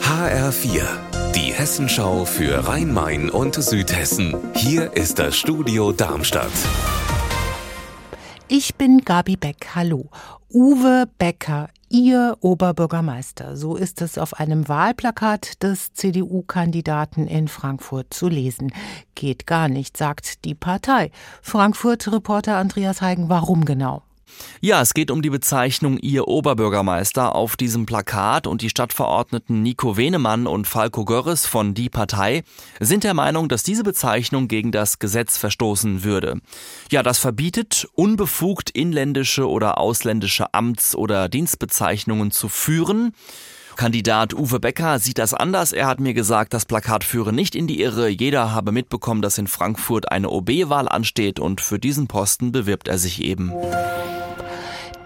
HR4, die Hessenschau für Rhein-Main und Südhessen. Hier ist das Studio Darmstadt. Ich bin Gabi Beck. Hallo. Uwe Becker, Ihr Oberbürgermeister. So ist es auf einem Wahlplakat des CDU-Kandidaten in Frankfurt zu lesen. Geht gar nicht, sagt die Partei. Frankfurt-Reporter Andreas Heigen, warum genau? Ja, es geht um die Bezeichnung Ihr Oberbürgermeister auf diesem Plakat und die Stadtverordneten Nico Wenemann und Falco Görres von Die Partei sind der Meinung, dass diese Bezeichnung gegen das Gesetz verstoßen würde. Ja, das verbietet, unbefugt inländische oder ausländische Amts- oder Dienstbezeichnungen zu führen. Kandidat Uwe Becker sieht das anders. Er hat mir gesagt, das Plakat führe nicht in die Irre. Jeder habe mitbekommen, dass in Frankfurt eine OB-Wahl ansteht und für diesen Posten bewirbt er sich eben.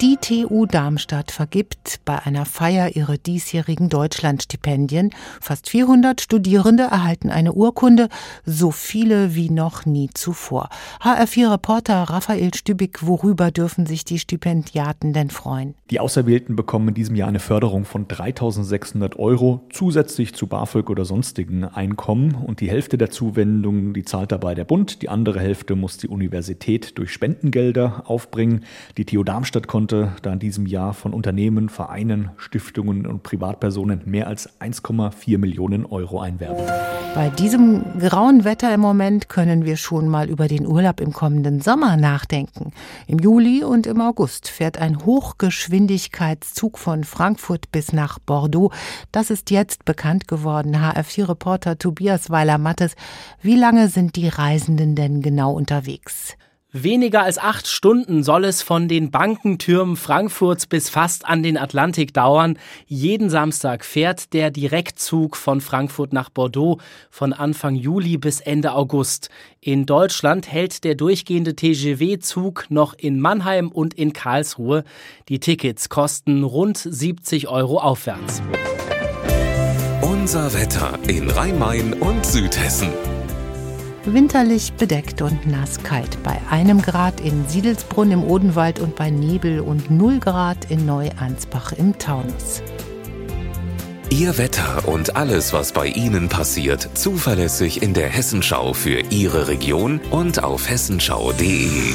Die TU Darmstadt vergibt bei einer Feier ihre diesjährigen Deutschlandstipendien. Fast 400 Studierende erhalten eine Urkunde, so viele wie noch nie zuvor. HR4-Reporter Raphael Stübig, worüber dürfen sich die Stipendiaten denn freuen? Die Auserwählten bekommen in diesem Jahr eine Förderung von 3600 Euro zusätzlich zu BAföG oder sonstigen Einkommen. Und die Hälfte der Zuwendungen, die zahlt dabei der Bund. Die andere Hälfte muss die Universität durch Spendengelder aufbringen. Die TU Darmstadt konnte konnte da in diesem Jahr von Unternehmen, Vereinen, Stiftungen und Privatpersonen mehr als 1,4 Millionen Euro einwerben. Bei diesem grauen Wetter im Moment können wir schon mal über den Urlaub im kommenden Sommer nachdenken. Im Juli und im August fährt ein Hochgeschwindigkeitszug von Frankfurt bis nach Bordeaux. Das ist jetzt bekannt geworden. HF4-Reporter Tobias Weiler-Mattes. Wie lange sind die Reisenden denn genau unterwegs? Weniger als acht Stunden soll es von den Bankentürmen Frankfurts bis fast an den Atlantik dauern. Jeden Samstag fährt der Direktzug von Frankfurt nach Bordeaux von Anfang Juli bis Ende August. In Deutschland hält der durchgehende TGW-Zug noch in Mannheim und in Karlsruhe. Die Tickets kosten rund 70 Euro aufwärts. Unser Wetter in Rhein-Main und Südhessen. Winterlich bedeckt und nass kalt. Bei einem Grad in Siedelsbrunn im Odenwald und bei Nebel und 0 Grad in Neuansbach im Taunus. Ihr Wetter und alles, was bei Ihnen passiert, zuverlässig in der Hessenschau für Ihre Region und auf hessenschau.de.